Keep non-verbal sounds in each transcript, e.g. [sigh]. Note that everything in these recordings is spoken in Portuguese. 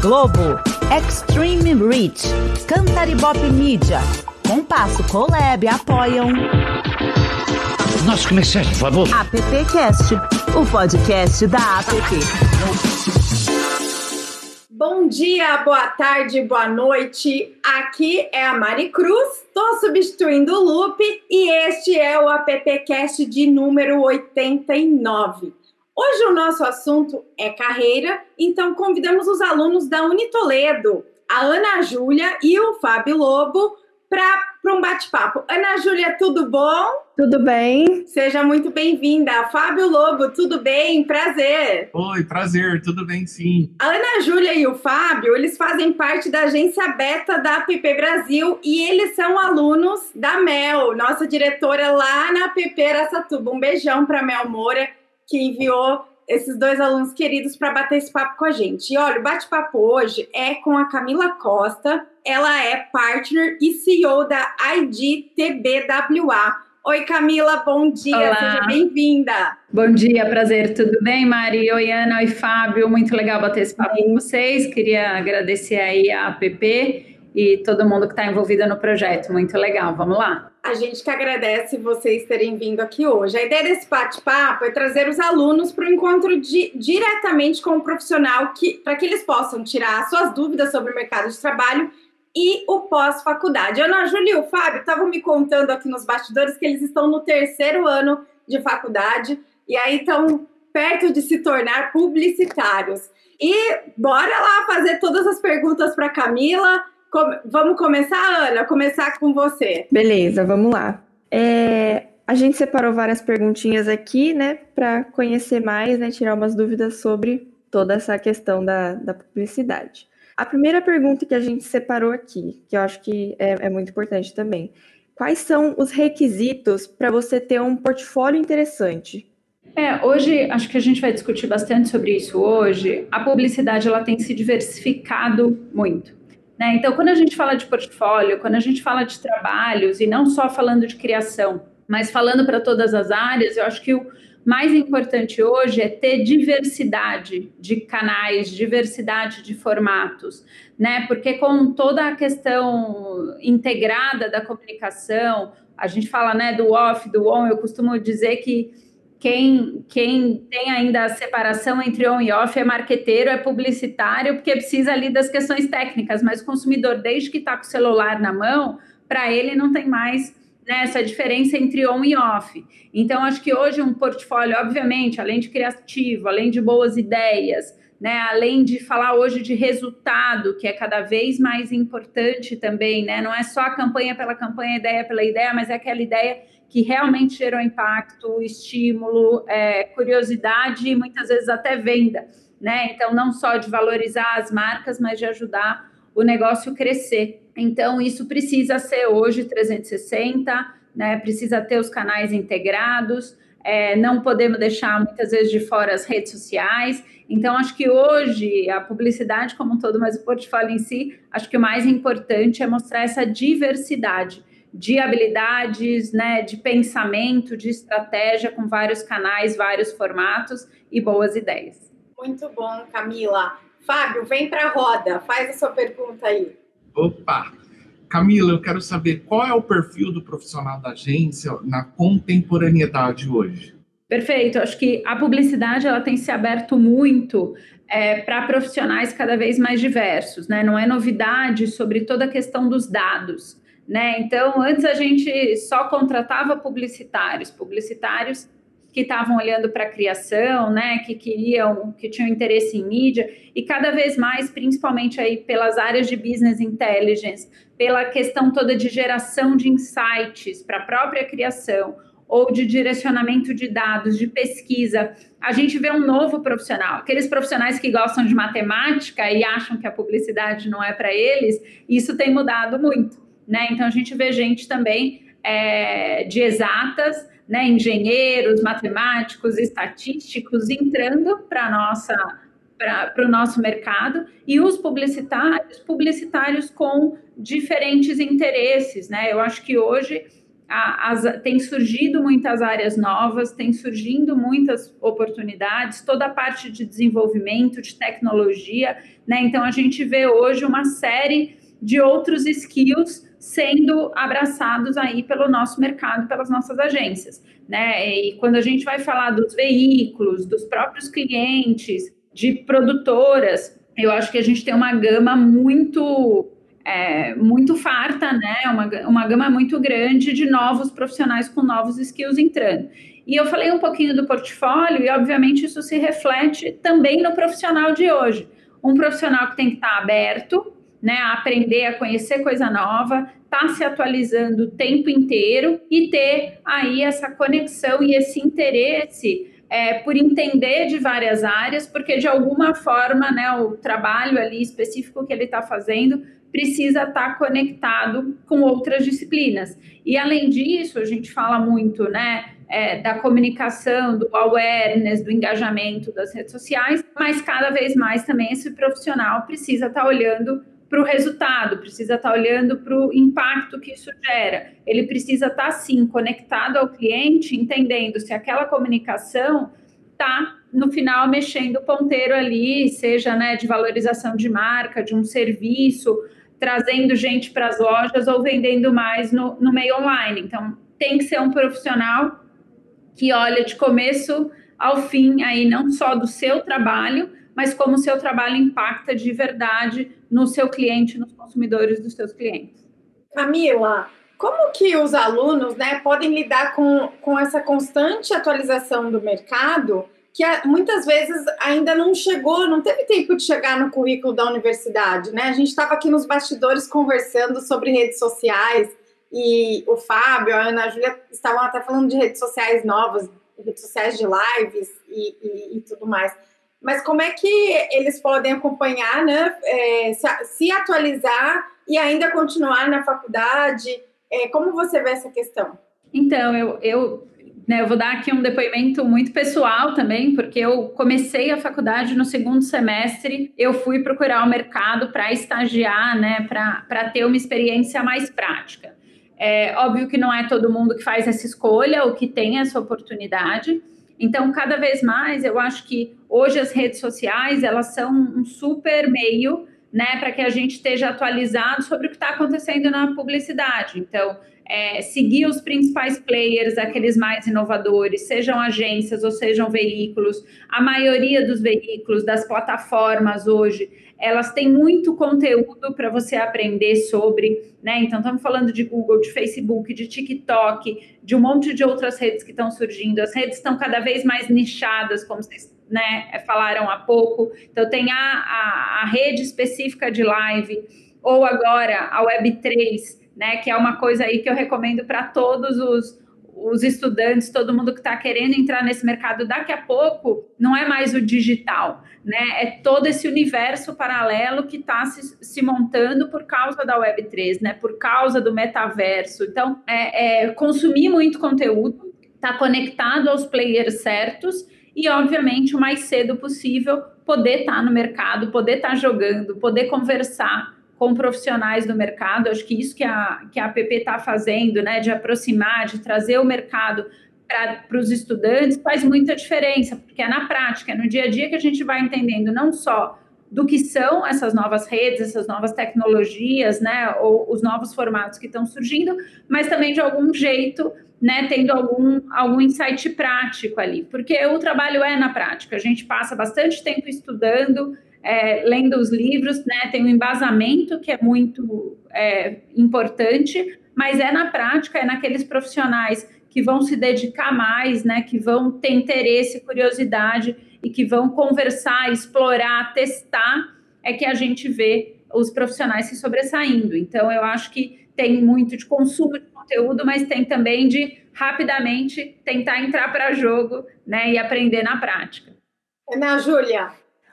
Globo, Extreme Reach, Cantaribop Media, Compasso Colab apoiam. Nosso comerciais, por favor. AppCast, o podcast da App. Bom dia, boa tarde, boa noite. Aqui é a Mari Cruz, estou substituindo o Lupe e este é o AppCast de número 89. Hoje o nosso assunto é carreira, então convidamos os alunos da Unitoledo, a Ana Júlia e o Fábio Lobo, para um bate-papo. Ana Júlia, tudo bom? Tudo bem. Seja muito bem-vinda. Fábio Lobo, tudo bem? Prazer. Oi, prazer, tudo bem sim. A Ana Júlia e o Fábio, eles fazem parte da agência beta da App Brasil e eles são alunos da Mel, nossa diretora lá na App Aracatuba. Um beijão para Mel Moura que enviou esses dois alunos queridos para bater esse papo com a gente. E olha, o bate-papo hoje é com a Camila Costa. Ela é partner e CEO da IDTBWA. Oi, Camila, bom dia, Olá. seja bem-vinda. Bom dia, prazer, tudo bem, Mari? Oi, Ana, oi, Fábio, muito legal bater esse papo com vocês. Queria agradecer aí a APP e todo mundo que está envolvido no projeto, muito legal, vamos lá. A gente que agradece vocês terem vindo aqui hoje. A ideia desse bate-papo é trazer os alunos para o encontro di diretamente com o profissional para que eles possam tirar suas dúvidas sobre o mercado de trabalho e o pós-faculdade. Ana Júlia e o Fábio estavam me contando aqui nos bastidores que eles estão no terceiro ano de faculdade e aí estão perto de se tornar publicitários. E bora lá fazer todas as perguntas para Camila vamos começar, Ana? Começar com você. Beleza, vamos lá. É, a gente separou várias perguntinhas aqui, né, para conhecer mais, né, tirar umas dúvidas sobre toda essa questão da, da publicidade. A primeira pergunta que a gente separou aqui, que eu acho que é, é muito importante também, quais são os requisitos para você ter um portfólio interessante? É, hoje acho que a gente vai discutir bastante sobre isso hoje. A publicidade ela tem se diversificado muito. Né? Então, quando a gente fala de portfólio, quando a gente fala de trabalhos, e não só falando de criação, mas falando para todas as áreas, eu acho que o mais importante hoje é ter diversidade de canais, diversidade de formatos, né? Porque com toda a questão integrada da comunicação, a gente fala né, do off, do on, eu costumo dizer que quem, quem tem ainda a separação entre on e off é marqueteiro, é publicitário, porque precisa ali das questões técnicas, mas o consumidor, desde que está com o celular na mão, para ele não tem mais né, essa diferença entre on e off. Então, acho que hoje um portfólio, obviamente, além de criativo, além de boas ideias, né, além de falar hoje de resultado, que é cada vez mais importante também, né, não é só a campanha pela campanha, ideia pela ideia, mas é aquela ideia que realmente gerou impacto, estímulo, é, curiosidade e muitas vezes até venda, né? Então, não só de valorizar as marcas, mas de ajudar o negócio crescer. Então, isso precisa ser hoje 360, né? Precisa ter os canais integrados. É, não podemos deixar muitas vezes de fora as redes sociais. Então, acho que hoje a publicidade como um todo, mas o portfólio em si, acho que o mais importante é mostrar essa diversidade de habilidades, né, de pensamento, de estratégia com vários canais, vários formatos e boas ideias. Muito bom, Camila. Fábio, vem para a roda, faz a sua pergunta aí. Opa! Camila, eu quero saber qual é o perfil do profissional da agência na contemporaneidade hoje. Perfeito. Acho que a publicidade ela tem se aberto muito é, para profissionais cada vez mais diversos, né? Não é novidade sobre toda a questão dos dados. Né? Então, antes a gente só contratava publicitários, publicitários que estavam olhando para a criação, né, que queriam, que tinham interesse em mídia, e cada vez mais, principalmente aí pelas áreas de business intelligence, pela questão toda de geração de insights para a própria criação, ou de direcionamento de dados, de pesquisa, a gente vê um novo profissional. Aqueles profissionais que gostam de matemática e acham que a publicidade não é para eles, isso tem mudado muito né? Então a gente vê gente também é, de exatas, né? Engenheiros, matemáticos, estatísticos entrando para nossa para o nosso mercado e os publicitários, publicitários com diferentes interesses, né? Eu acho que hoje as, tem surgido muitas áreas novas, tem surgindo muitas oportunidades, toda a parte de desenvolvimento, de tecnologia, né? Então a gente vê hoje uma série de outros skills sendo abraçados aí pelo nosso mercado, pelas nossas agências, né? E quando a gente vai falar dos veículos, dos próprios clientes, de produtoras, eu acho que a gente tem uma gama muito é, muito farta, né? Uma, uma gama muito grande de novos profissionais com novos skills entrando. E eu falei um pouquinho do portfólio, e obviamente isso se reflete também no profissional de hoje. Um profissional que tem que estar aberto, né, a aprender a conhecer coisa nova, tá se atualizando o tempo inteiro e ter aí essa conexão e esse interesse é, por entender de várias áreas, porque de alguma forma, né, o trabalho ali específico que ele está fazendo precisa estar tá conectado com outras disciplinas. E além disso, a gente fala muito, né, é, da comunicação, do awareness, do engajamento das redes sociais, mas cada vez mais também esse profissional precisa estar tá olhando para o resultado, precisa estar tá olhando para o impacto que isso gera. Ele precisa estar, sim, conectado ao cliente, entendendo se aquela comunicação está, no final, mexendo o ponteiro ali, seja né, de valorização de marca, de um serviço, trazendo gente para as lojas ou vendendo mais no, no meio online. Então, tem que ser um profissional que olha de começo ao fim aí não só do seu trabalho, mas como o seu trabalho impacta de verdade no seu cliente, nos consumidores dos seus clientes. Camila, como que os alunos né, podem lidar com, com essa constante atualização do mercado que muitas vezes ainda não chegou, não teve tempo de chegar no currículo da universidade, né? A gente estava aqui nos bastidores conversando sobre redes sociais e o Fábio, a Ana a Júlia estavam até falando de redes sociais novas, redes sociais de lives e, e, e tudo mais. Mas como é que eles podem acompanhar, né? É, se, se, atualizar e ainda continuar na faculdade? É, como você vê essa questão? Então, eu, eu né, eu vou dar aqui um depoimento muito pessoal também, porque eu comecei a faculdade no segundo semestre, eu fui procurar o mercado para estagiar, né, para ter uma experiência mais prática. É óbvio que não é todo mundo que faz essa escolha ou que tem essa oportunidade. Então, cada vez mais, eu acho que hoje as redes sociais elas são um super meio, né, para que a gente esteja atualizado sobre o que está acontecendo na publicidade. Então, é, seguir os principais players, aqueles mais inovadores, sejam agências ou sejam veículos. A maioria dos veículos, das plataformas hoje, elas têm muito conteúdo para você aprender sobre, né? Então, estamos falando de Google, de Facebook, de TikTok, de um monte de outras redes que estão surgindo. As redes estão cada vez mais nichadas, como vocês né, falaram há pouco. Então, tem a, a, a rede específica de live, ou agora a Web3, né? Que é uma coisa aí que eu recomendo para todos os, os estudantes, todo mundo que está querendo entrar nesse mercado daqui a pouco, não é mais o digital, né? É todo esse universo paralelo que está se, se, montando por causa da Web3, né? Por causa do metaverso. Então, é, é consumir muito conteúdo, estar tá conectado aos players certos e, obviamente, o mais cedo possível poder estar tá no mercado, poder estar tá jogando, poder conversar com profissionais do mercado. Acho que isso que a, que a APP está fazendo, né, de aproximar, de trazer o mercado para os estudantes, faz muita diferença, porque é na prática, é no dia a dia que a gente vai entendendo não só do que são essas novas redes, essas novas tecnologias, né, ou os novos formatos que estão surgindo, mas também de algum jeito, né, tendo algum, algum insight prático ali, porque o trabalho é na prática, a gente passa bastante tempo estudando, é, lendo os livros, né, tem um embasamento que é muito é, importante, mas é na prática, é naqueles profissionais que vão se dedicar mais, né, que vão ter interesse, curiosidade e que vão conversar, explorar, testar, é que a gente vê os profissionais se sobressaindo. Então, eu acho que tem muito de consumo de conteúdo, mas tem também de rapidamente tentar entrar para jogo, né, e aprender na prática. Ana Júlia,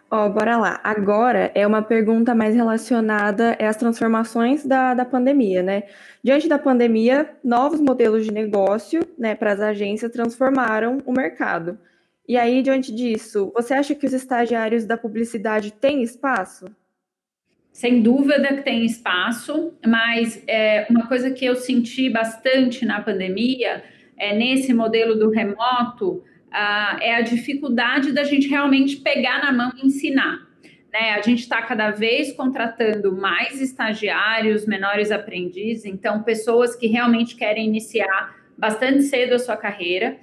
Ó, oh, bora lá. Agora é uma pergunta mais relacionada às transformações da, da pandemia, né? Diante da pandemia, novos modelos de negócio, né, para as agências transformaram o mercado. E aí, diante disso, você acha que os estagiários da publicidade têm espaço? sem dúvida que tem espaço, mas é, uma coisa que eu senti bastante na pandemia, é, nesse modelo do remoto, ah, é a dificuldade da gente realmente pegar na mão e ensinar. Né? A gente está cada vez contratando mais estagiários, menores aprendizes, então pessoas que realmente querem iniciar bastante cedo a sua carreira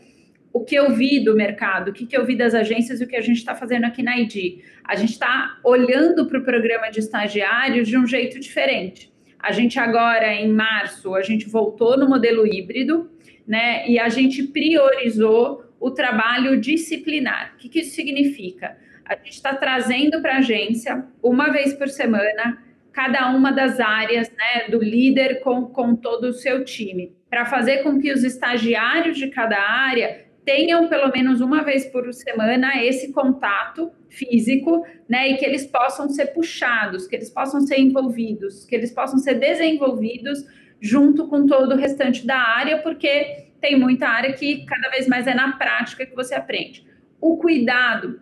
o que eu vi do mercado, o que, que eu vi das agências e o que a gente está fazendo aqui na ID. A gente está olhando para o programa de estagiários de um jeito diferente. A gente agora, em março, a gente voltou no modelo híbrido, né? E a gente priorizou o trabalho disciplinar. O que, que isso significa? A gente está trazendo para a agência, uma vez por semana, cada uma das áreas né, do líder com, com todo o seu time, para fazer com que os estagiários de cada área tenham pelo menos uma vez por semana esse contato físico, né, e que eles possam ser puxados, que eles possam ser envolvidos, que eles possam ser desenvolvidos junto com todo o restante da área, porque tem muita área que cada vez mais é na prática que você aprende. O cuidado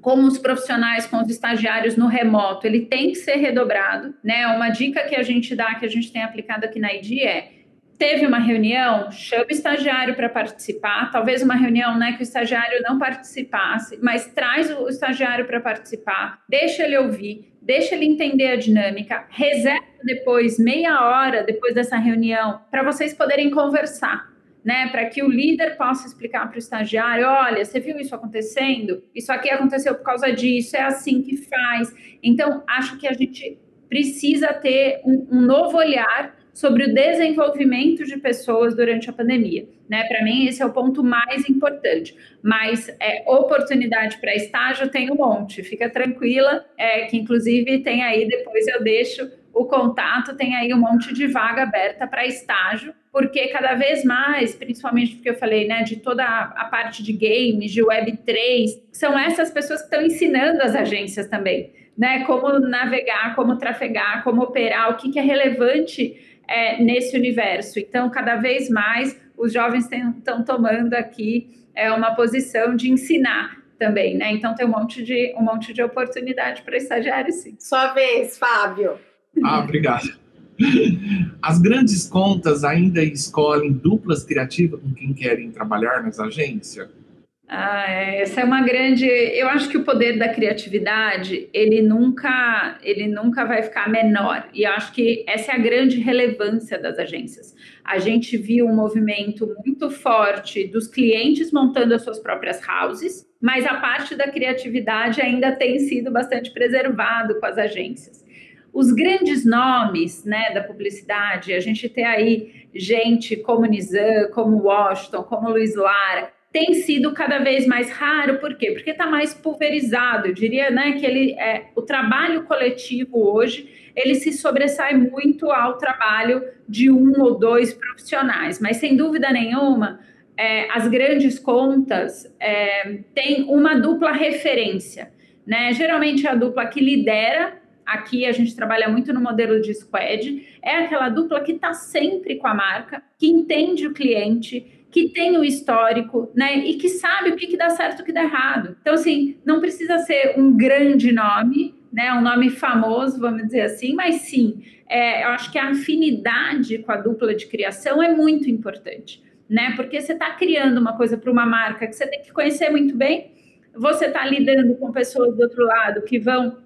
com os profissionais, com os estagiários no remoto, ele tem que ser redobrado, né? Uma dica que a gente dá, que a gente tem aplicado aqui na ID é teve uma reunião, chama o estagiário para participar, talvez uma reunião né, que o estagiário não participasse, mas traz o estagiário para participar, deixa ele ouvir, deixa ele entender a dinâmica, reserva depois meia hora depois dessa reunião para vocês poderem conversar. Né, para que o líder possa explicar para o estagiário: olha, você viu isso acontecendo? Isso aqui aconteceu por causa disso, é assim que faz. Então, acho que a gente precisa ter um, um novo olhar sobre o desenvolvimento de pessoas durante a pandemia. Né? Para mim, esse é o ponto mais importante. Mas é, oportunidade para estágio tem um monte, fica tranquila, é, que inclusive tem aí, depois eu deixo o contato, tem aí um monte de vaga aberta para estágio, porque cada vez mais, principalmente porque eu falei, né, de toda a, parte de games, de Web3, são essas pessoas que estão ensinando as agências também, né, como navegar, como trafegar, como operar, o que, que é relevante é, nesse universo. Então, cada vez mais os jovens estão tomando aqui é, uma posição de ensinar também, né? Então tem um monte de um monte de oportunidade para estagiários, sim. Sua vez, Fábio. Ah, obrigado. As grandes contas ainda escolhem duplas criativas com quem querem trabalhar nas agências? Ah, é, essa é uma grande. Eu acho que o poder da criatividade ele nunca ele nunca vai ficar menor. E acho que essa é a grande relevância das agências. A gente viu um movimento muito forte dos clientes montando as suas próprias houses, mas a parte da criatividade ainda tem sido bastante preservado com as agências. Os grandes nomes né, da publicidade, a gente tem aí gente como Nizam, como Washington, como Luiz Lara, tem sido cada vez mais raro, por quê? Porque está mais pulverizado. Eu diria né, que ele, é, o trabalho coletivo hoje ele se sobressai muito ao trabalho de um ou dois profissionais, mas sem dúvida nenhuma, é, as grandes contas é, têm uma dupla referência. Né? Geralmente é a dupla que lidera aqui a gente trabalha muito no modelo de squad, é aquela dupla que está sempre com a marca, que entende o cliente, que tem o histórico, né, e que sabe o que, que dá certo e o que dá errado. Então, assim, não precisa ser um grande nome, né, um nome famoso, vamos dizer assim, mas sim, é, eu acho que a afinidade com a dupla de criação é muito importante, né, porque você está criando uma coisa para uma marca que você tem que conhecer muito bem, você está lidando com pessoas do outro lado que vão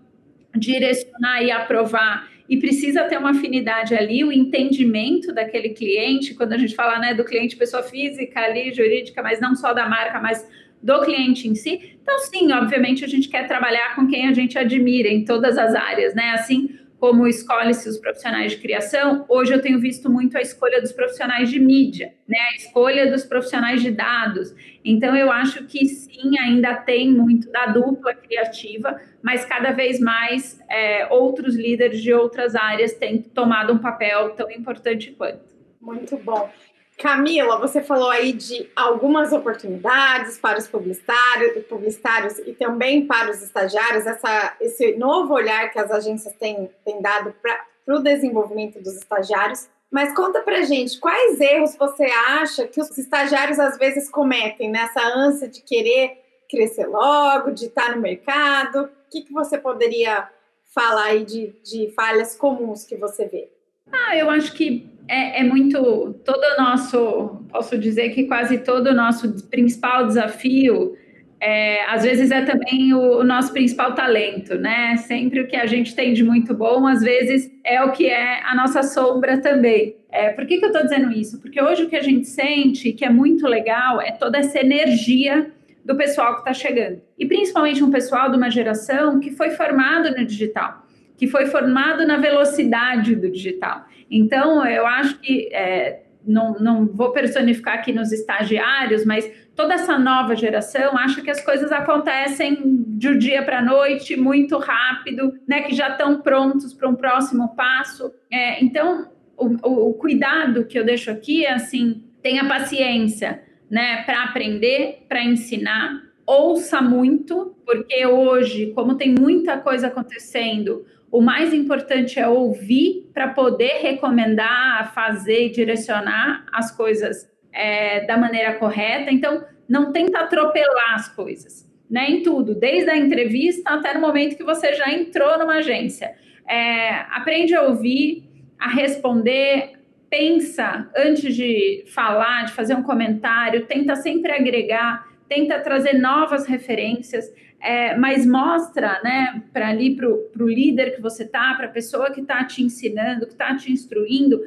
direcionar e aprovar e precisa ter uma afinidade ali, o entendimento daquele cliente, quando a gente fala né, do cliente pessoa física ali, jurídica, mas não só da marca, mas do cliente em si. Então, sim, obviamente a gente quer trabalhar com quem a gente admira em todas as áreas, né? Assim como escolhe-se os profissionais de criação, hoje eu tenho visto muito a escolha dos profissionais de mídia, né? A escolha dos profissionais de dados. Então, eu acho que sim, ainda tem muito da dupla criativa, mas cada vez mais é, outros líderes de outras áreas têm tomado um papel tão importante quanto. Muito bom. Camila, você falou aí de algumas oportunidades para os publicitários, publicitários e também para os estagiários, essa, esse novo olhar que as agências têm, têm dado para o desenvolvimento dos estagiários. Mas conta para gente, quais erros você acha que os estagiários às vezes cometem nessa ânsia de querer crescer logo, de estar no mercado? O que, que você poderia falar aí de, de falhas comuns que você vê? Ah, eu acho que é, é, muito todo o nosso, posso dizer que quase todo o nosso principal desafio, é, às vezes é também o, o, nosso principal talento, né? Sempre o que a gente tem de muito bom, às vezes é o que é a nossa sombra também. É, por que, que eu estou dizendo isso? Porque hoje o que a gente sente, que é muito legal, é toda essa energia do pessoal que está chegando. E principalmente um pessoal de uma geração que foi formado no digital que foi formado na velocidade do digital. Então, eu acho que, é, não, não vou personificar aqui nos estagiários, mas toda essa nova geração acha que as coisas acontecem de um dia para a noite, muito rápido, né, que já estão prontos para um próximo passo. É, então, o, o, o cuidado que eu deixo aqui é assim: tenha paciência né, para aprender, para ensinar, ouça muito, porque hoje, como tem muita coisa acontecendo, o mais importante é ouvir para poder recomendar, fazer e direcionar as coisas é, da maneira correta. Então, não tenta atropelar as coisas, né? Em tudo, desde a entrevista até no momento que você já entrou numa agência. É, aprende a ouvir, a responder, pensa antes de falar, de fazer um comentário, tenta sempre agregar, tenta trazer novas referências é, mas mostra, né, para ali, para o líder que você tá, para a pessoa que está te ensinando, que está te instruindo,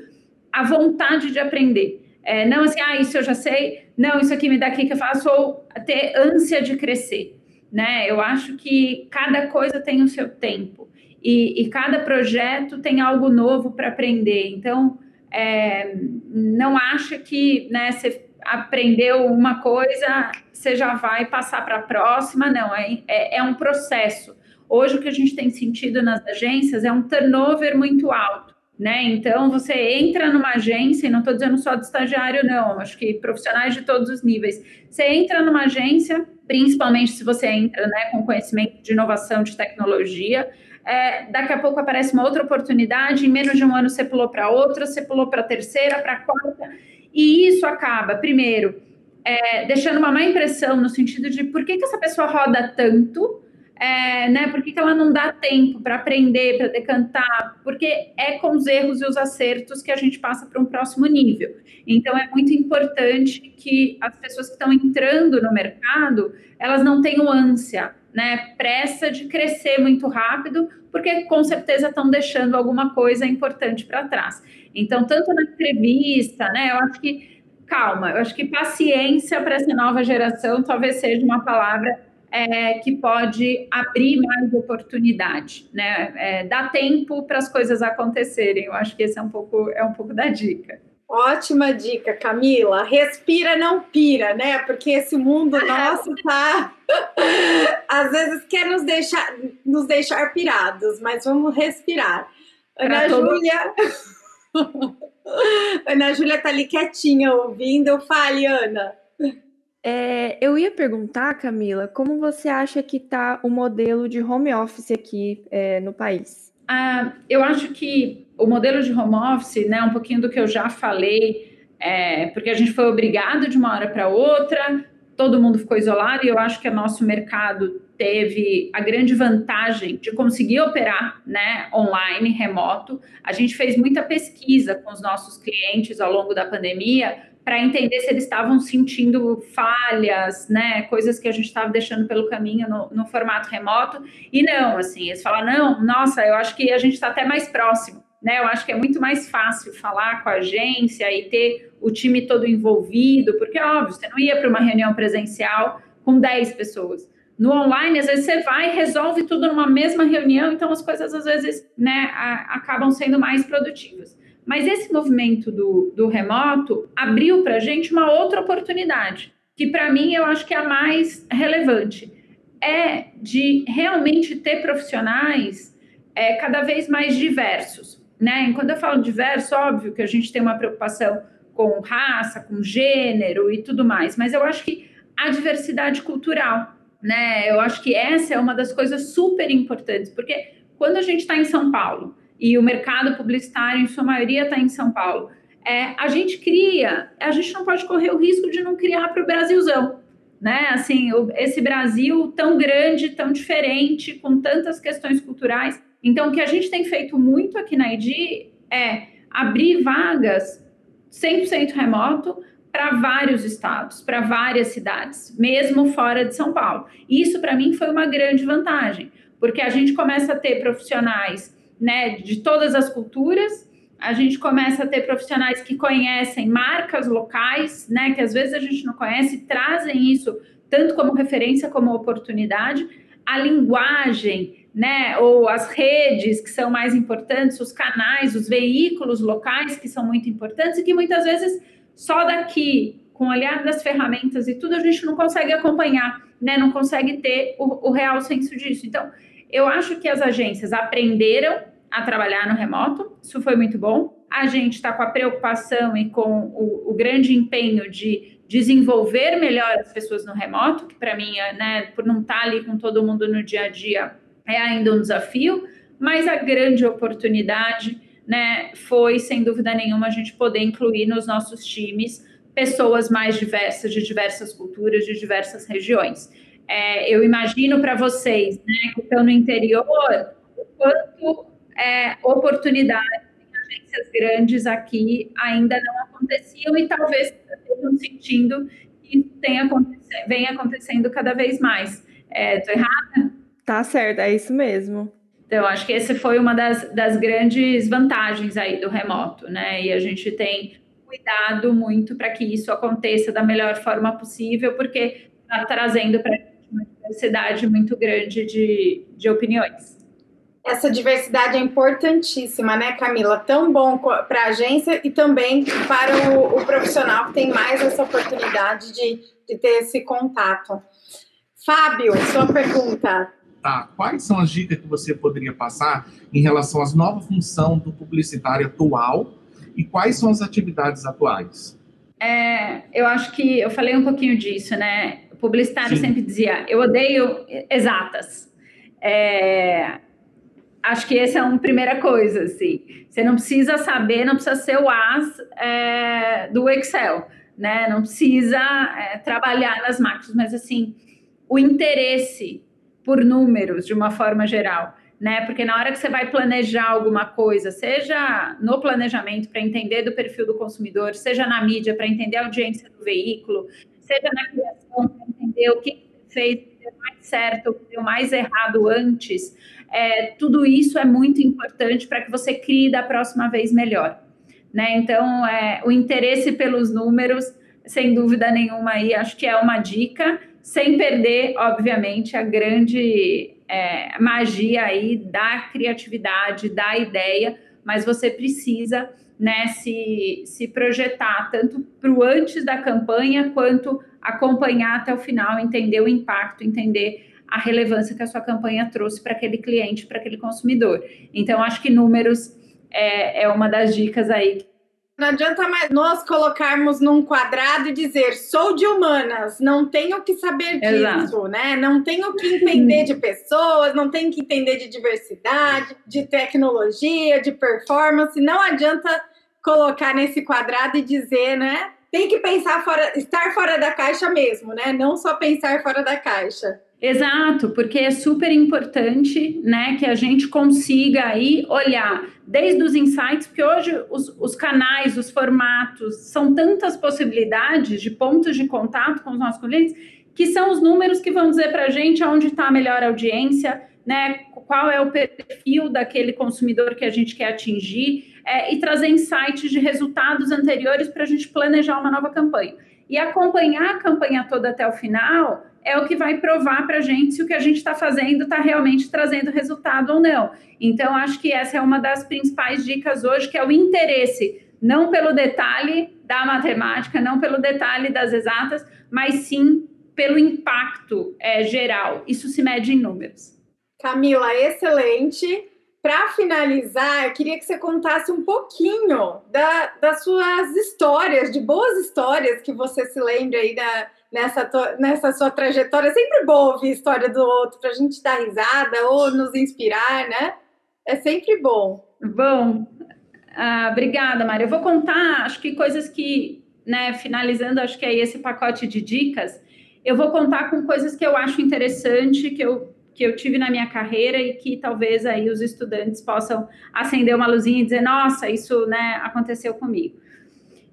a vontade de aprender. É, não assim, ah, isso eu já sei, não, isso aqui me dá aqui que eu faço, ou ter ânsia de crescer, né? Eu acho que cada coisa tem o seu tempo e, e cada projeto tem algo novo para aprender. Então, é, não acha que, né, você aprendeu uma coisa, você já vai passar para a próxima, não, é, é, é, um processo. Hoje o que a gente tem sentido nas agências é um turnover muito alto, né? Então você entra numa agência, e não estou dizendo só de estagiário, não, acho que profissionais de todos os níveis. Você entra numa agência, principalmente se você entra né, com conhecimento de inovação, de tecnologia, é, daqui a pouco aparece uma outra oportunidade, em menos de um ano você pulou para outra, você pulou para terceira, para quarta, e isso acaba, primeiro, é, deixando uma má impressão no sentido de por que, que essa pessoa roda tanto, é, né? Por que, que ela não dá tempo para aprender, para decantar? Porque é com os erros e os acertos que a gente passa para um próximo nível. Então é muito importante que as pessoas que estão entrando no mercado elas não tenham ânsia, né? Pressa de crescer muito rápido, porque com certeza estão deixando alguma coisa importante para trás. Então, tanto na entrevista, né? Eu acho que calma, eu acho que paciência para essa nova geração talvez seja uma palavra é, que pode abrir mais oportunidade, né? É, dá tempo para as coisas acontecerem. Eu acho que esse é um pouco é um pouco da dica. Ótima dica, Camila. Respira, não pira, né? Porque esse mundo [laughs] nosso tá às vezes quer nos deixar nos deixar pirados, mas vamos respirar. Ana Júlia, [laughs] Ana Júlia tá ali quietinha ouvindo. Fale, Ana. É, eu ia perguntar, Camila, como você acha que está o modelo de home office aqui é, no país? Ah, eu acho que o modelo de home office, né, um pouquinho do que eu já falei, é, porque a gente foi obrigado de uma hora para outra, todo mundo ficou isolado e eu acho que o nosso mercado teve a grande vantagem de conseguir operar né, online, remoto. A gente fez muita pesquisa com os nossos clientes ao longo da pandemia para entender se eles estavam sentindo falhas, né, coisas que a gente estava deixando pelo caminho no, no, formato remoto. E não, assim, eles falam, não, nossa, eu acho que a gente está até mais próximo. Né, eu acho que é muito mais fácil falar com a agência e ter o time todo envolvido, porque, óbvio, você não ia para uma reunião presencial com 10 pessoas. No online, às vezes você vai e resolve tudo numa mesma reunião, então as coisas às vezes né, a, acabam sendo mais produtivas. Mas esse movimento do, do remoto abriu para a gente uma outra oportunidade, que para mim eu acho que é a mais relevante, é de realmente ter profissionais é, cada vez mais diversos. Né? E quando eu falo diverso, óbvio que a gente tem uma preocupação com raça, com gênero e tudo mais, mas eu acho que a diversidade cultural né? Eu acho que essa é uma das coisas super importantes, porque quando a gente está em São Paulo e o mercado publicitário, em sua maioria, está em São Paulo, é, a gente cria, a gente não pode correr o risco de não criar para o Brasilzão, né? Assim, esse Brasil tão grande, tão diferente, com tantas questões culturais. Então, o que a gente tem feito muito aqui na ID é abrir vagas 100% remoto para vários estados, para várias cidades, mesmo fora de São Paulo. Isso, para mim, foi uma grande vantagem, porque a gente começa a ter profissionais né, de todas as culturas, a gente começa a ter profissionais que conhecem marcas locais, né, que às vezes a gente não conhece, trazem isso tanto como referência como oportunidade. A linguagem, né, ou as redes que são mais importantes, os canais, os veículos locais que são muito importantes e que muitas vezes só daqui, com o olhar das ferramentas e tudo, a gente não consegue acompanhar, né, não consegue ter o, o real senso disso. Então, eu acho que as agências aprenderam a trabalhar no remoto, isso foi muito bom. A gente está com a preocupação e com o, o, grande empenho de desenvolver melhor as pessoas no remoto, que para mim, é, né, por não estar tá ali com todo mundo no dia a dia, é ainda um desafio, mas a grande oportunidade né, foi, sem dúvida nenhuma, a gente poder incluir nos nossos times pessoas mais diversas, de diversas culturas, de diversas regiões. É, eu imagino para vocês, né, que estão no interior, o quanto é, oportunidades em agências grandes aqui ainda não aconteciam e talvez estejam sentindo que acontecendo, vem acontecendo cada vez mais. Estou é, errada? Tá certo, é isso mesmo. Então, acho que essa foi uma das, das grandes vantagens aí do remoto, né? E a gente tem cuidado muito para que isso aconteça da melhor forma possível, porque está trazendo para uma diversidade muito grande de, de opiniões. Essa diversidade é importantíssima, né, Camila? Tão bom para a agência e também para o, o, profissional que tem mais essa oportunidade de, de ter esse contato. Fábio, sua pergunta. Quais são as dicas que você poderia passar em relação às novas funções do publicitário atual e quais são as atividades atuais? É, eu acho que eu falei um pouquinho disso, né? O publicitário Sim. sempre dizia: eu odeio exatas. É, acho que essa é uma primeira coisa, assim. Você não precisa saber, não precisa ser o as é, do Excel, né? Não precisa é, trabalhar nas máquinas, mas assim, o interesse por números de uma forma geral, né? Porque na hora que você vai planejar alguma coisa, seja no planejamento para entender do perfil do consumidor, seja na mídia para entender a audiência do veículo, seja na criação para entender o que fez mais certo, o que deu mais errado antes, é, tudo isso é muito importante para que você crie da próxima vez melhor. Né? Então, é, o interesse pelos números, sem dúvida nenhuma, aí acho que é uma dica, sem perder, obviamente, a grande é, magia aí da criatividade, da ideia, mas você precisa né, se, se projetar tanto para o antes da campanha quanto acompanhar até o final, entender o impacto, entender a relevância que a sua campanha trouxe para aquele cliente, para aquele consumidor. Então, acho que números é, é uma das dicas aí não adianta mais nós colocarmos num quadrado e dizer sou de humanas, não tenho que saber disso, Exato. né? Não tenho que entender de pessoas, não tenho que entender de diversidade, de tecnologia, de performance. Não adianta colocar nesse quadrado e dizer, né? Tem que pensar fora, estar fora da caixa mesmo, né? Não só pensar fora da caixa. Exato, porque é super importante, né, que a gente consiga aí olhar desde os insights, porque hoje os, os canais, os formatos, são tantas possibilidades de pontos de contato com os nossos clientes, que são os números que vão dizer para a gente onde está a melhor audiência, né, qual é o perfil daquele consumidor que a gente quer atingir, é, e trazer insights de resultados anteriores para a gente planejar uma nova campanha. E acompanhar a campanha toda até o final é o que vai provar para a gente se o que a gente está fazendo está realmente trazendo resultado ou não. Então, acho que essa é uma das principais dicas hoje, que é o interesse, não pelo detalhe da matemática, não pelo detalhe das exatas, mas sim pelo impacto é, geral. Isso se mede em números. Camila, excelente. Para finalizar, eu queria que você contasse um pouquinho da, das suas histórias, de boas histórias que você se lembra aí da, nessa, nessa sua trajetória. É sempre bom ouvir história do outro para a gente dar risada ou nos inspirar, né? É sempre bom. Bom, ah, obrigada, Maria. Eu vou contar, acho que coisas que, né, finalizando, acho que é esse pacote de dicas, eu vou contar com coisas que eu acho interessante, que eu que eu tive na minha carreira e que talvez aí os estudantes possam acender uma luzinha e dizer, nossa, isso né, aconteceu comigo.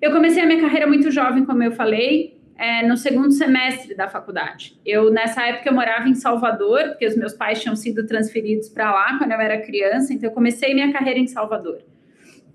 Eu comecei a minha carreira muito jovem, como eu falei, é, no segundo semestre da faculdade. Eu, nessa época, eu morava em Salvador, porque os meus pais tinham sido transferidos para lá quando eu era criança, então eu comecei minha carreira em Salvador.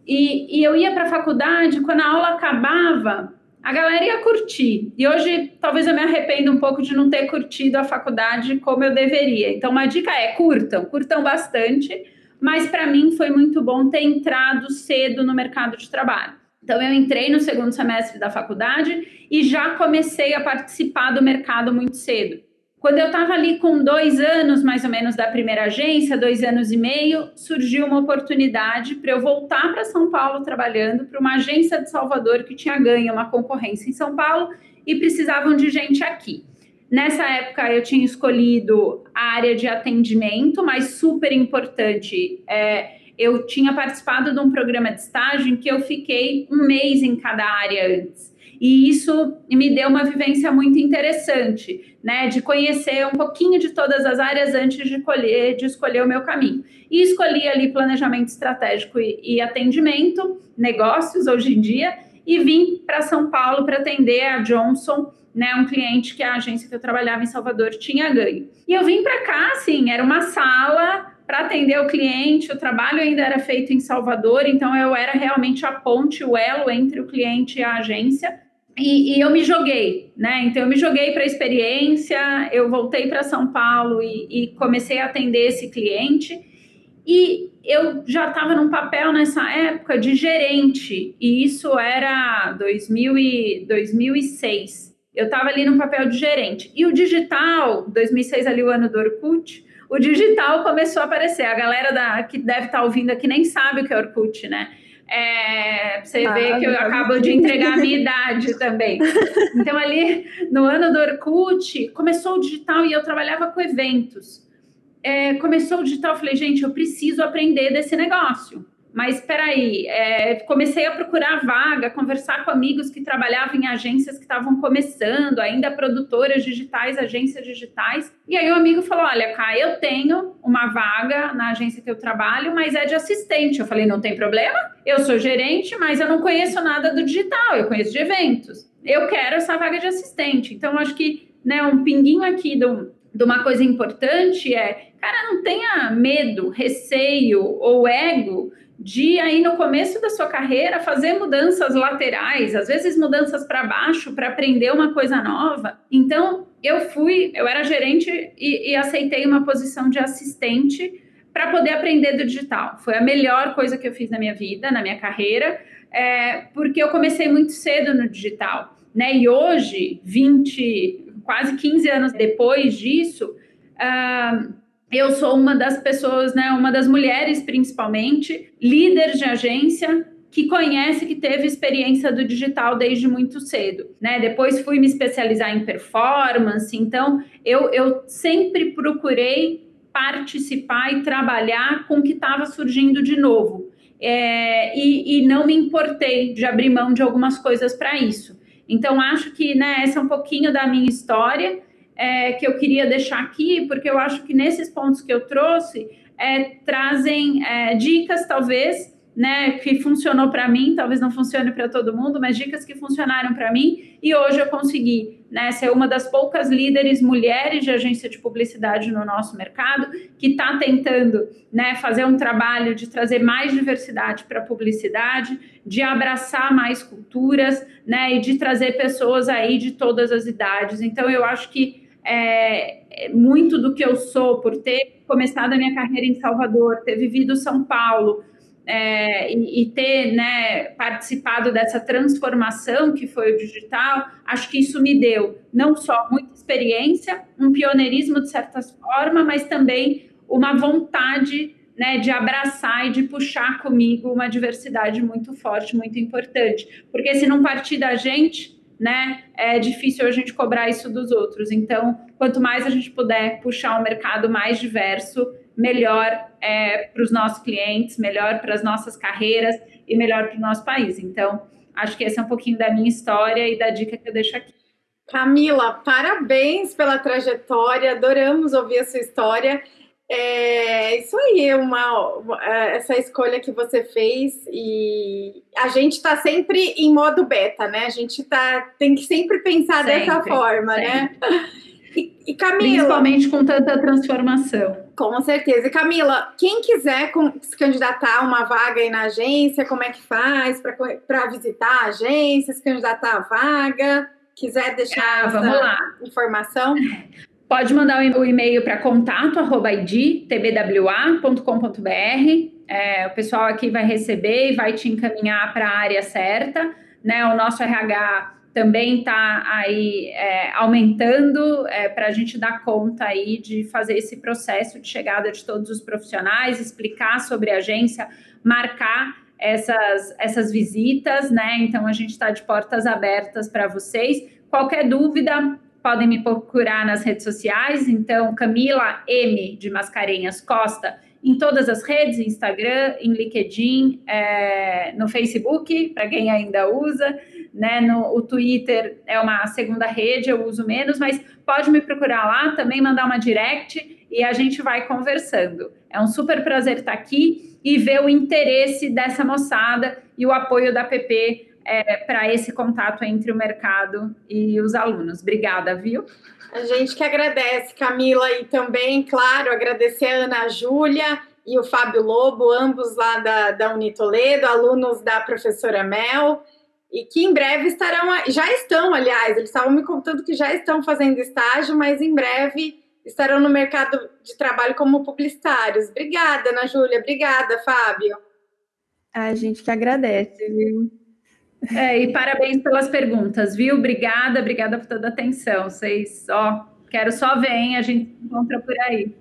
E, e eu ia para a faculdade, quando a aula acabava, a galera ia curtir. E hoje, talvez eu me arrependa um pouco de não ter curtido a faculdade como eu deveria. Então, uma dica é: curtam, curtam bastante. Mas para mim foi muito bom ter entrado cedo no mercado de trabalho. Então, eu entrei no segundo semestre da faculdade e já comecei a participar do mercado muito cedo. Quando eu estava ali com dois anos, mais ou menos, da primeira agência, dois anos e meio, surgiu uma oportunidade para eu voltar para São Paulo trabalhando para uma agência de Salvador que tinha ganho uma concorrência em São Paulo e precisavam de gente aqui. Nessa época, eu tinha escolhido a área de atendimento, mas super importante. É, eu tinha participado de um programa de estágio em que eu fiquei um mês em cada área antes. E isso me deu uma vivência muito interessante, né? De conhecer um pouquinho de todas as áreas antes de, colher, de escolher o meu caminho. E escolhi ali planejamento estratégico e, e atendimento, negócios hoje em dia, e vim para São Paulo para atender a Johnson, né, um cliente que a agência que eu trabalhava em Salvador tinha ganho. E eu vim para cá, assim, era uma sala para atender o cliente, o trabalho ainda era feito em Salvador, então eu era realmente a ponte, o elo entre o cliente e a agência. E, e eu me joguei, né? Então eu me joguei para a experiência, eu voltei para São Paulo e, e comecei a atender esse cliente. E eu já estava num papel nessa época de gerente, e isso era 2000 e 2006. Eu estava ali no papel de gerente. E o digital, 2006 ali o ano do Orkut, o digital começou a aparecer. A galera da, que deve estar tá ouvindo aqui nem sabe o que é Orkut, né? É, você ah, vê que eu acabo de entregar a minha idade também. Então, ali no ano do Orkut, começou o digital e eu trabalhava com eventos. É, começou o digital, eu falei, gente, eu preciso aprender desse negócio. Mas espera aí, é, comecei a procurar vaga, conversar com amigos que trabalhavam em agências que estavam começando, ainda produtoras digitais, agências digitais. E aí o amigo falou: Olha, Cá, eu tenho uma vaga na agência que eu trabalho, mas é de assistente. Eu falei: Não tem problema, eu sou gerente, mas eu não conheço nada do digital, eu conheço de eventos. Eu quero essa vaga de assistente. Então, acho que né, um pinguinho aqui de uma coisa importante é, cara, não tenha medo, receio ou ego de aí no começo da sua carreira fazer mudanças laterais, às vezes mudanças para baixo para aprender uma coisa nova. Então eu fui, eu era gerente e, e aceitei uma posição de assistente para poder aprender do digital. Foi a melhor coisa que eu fiz na minha vida, na minha carreira, é, porque eu comecei muito cedo no digital, né? E hoje, 20, quase 15 anos depois disso, uh, eu sou uma das pessoas, né, uma das mulheres principalmente, líder de agência, que conhece, que teve experiência do digital desde muito cedo, né? Depois fui me especializar em performance, então eu, eu sempre procurei participar e trabalhar com o que estava surgindo de novo. É, e, e, não me importei de abrir mão de algumas coisas para isso. Então, acho que né, essa é um pouquinho da minha história é, que eu queria deixar aqui, porque eu acho que nesses pontos que eu trouxe é, trazem é, dicas, talvez, né, que funcionou para mim, talvez não funcione para todo mundo, mas dicas que funcionaram para mim e hoje eu consegui né, ser uma das poucas líderes mulheres de agência de publicidade no nosso mercado que está tentando né, fazer um trabalho de trazer mais diversidade para a publicidade, de abraçar mais culturas, né, e de trazer pessoas aí de todas as idades. Então eu acho que é, é, muito do que eu sou por ter começado a minha carreira em Salvador, ter vivido São Paulo é, e, e, ter né, participado dessa transformação que foi o digital, acho que isso me deu não só muita experiência, um pioneirismo de certa forma, mas também uma vontade né, de abraçar e de puxar comigo uma diversidade muito forte, muito importante. Porque se não partir da gente, né, é difícil a gente cobrar isso dos outros. Então, quanto mais a gente puder puxar um mercado mais diverso, melhor é, para os nossos clientes, melhor para as nossas carreiras e melhor para o nosso país. Então, acho que esse é um pouquinho da minha história e da dica que eu deixo aqui. Camila, parabéns pela trajetória, adoramos ouvir a sua história. É isso aí, uma, uma, é, essa escolha que você fez e a gente está sempre em modo beta, né? A gente tá, tem que sempre pensar sempre, dessa forma, né? sempre. né? [laughs] E, e, Camila. Principalmente com tanta transformação. Com certeza. E Camila, quem quiser se candidatar a uma vaga aí na agência, como é que faz para visitar a agência, se candidatar a vaga? Quiser deixar ah, vamos lá. informação? [laughs] Pode mandar o e-mail para contato@idtbwa.com.br. É, o pessoal aqui vai receber e vai te encaminhar para a área certa. Né? O nosso RH também está aí é, aumentando é, para a gente dar conta aí de fazer esse processo de chegada de todos os profissionais, explicar sobre a agência, marcar essas, essas visitas, né? Então a gente está de portas abertas para vocês. Qualquer dúvida, podem me procurar nas redes sociais. Então, Camila M de Mascarenhas Costa em todas as redes, Instagram, em LinkedIn, é, no Facebook, para quem ainda usa, né? No, o Twitter é uma segunda rede, eu uso menos, mas pode me procurar lá, também mandar uma direct e a gente vai conversando. É um super prazer estar aqui e ver o interesse dessa moçada e o apoio da PP é, para esse contato entre o mercado e os alunos. Obrigada, viu? A gente que agradece, Camila, e também, claro, agradecer a Ana Júlia e o Fábio Lobo, ambos lá da, da Unitoledo, alunos da professora Mel, e que em breve estarão, já estão, aliás, eles estavam me contando que já estão fazendo estágio, mas em breve estarão no mercado de trabalho como publicitários. Obrigada, Ana Júlia, obrigada, Fábio. A gente que agradece, viu? É, e parabéns pelas perguntas, viu? Obrigada, obrigada por toda a atenção. Vocês, ó, quero só ver, hein? A gente encontra por aí.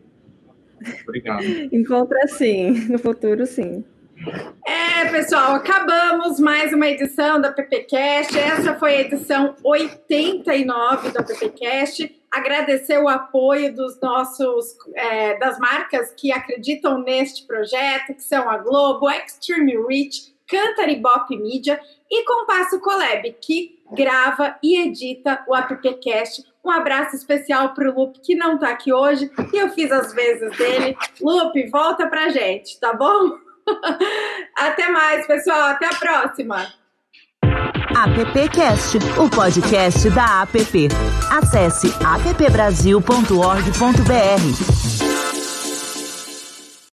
Obrigado. Encontra sim, no futuro sim. É, pessoal, acabamos mais uma edição da PPcast. Essa foi a edição 89 da PPcast. Agradecer o apoio dos nossos é, das marcas que acreditam neste projeto, que são a Globo, Extreme Reach, Cantaribop Media e Compasso Collab, que grava e edita o AppCast. Um abraço especial para o Lupe, que não está aqui hoje, e eu fiz as vezes dele. Lupe, volta para gente, tá bom? [laughs] Até mais, pessoal. Até a próxima. AppCast, o podcast da App. Acesse appbrasil.org.br.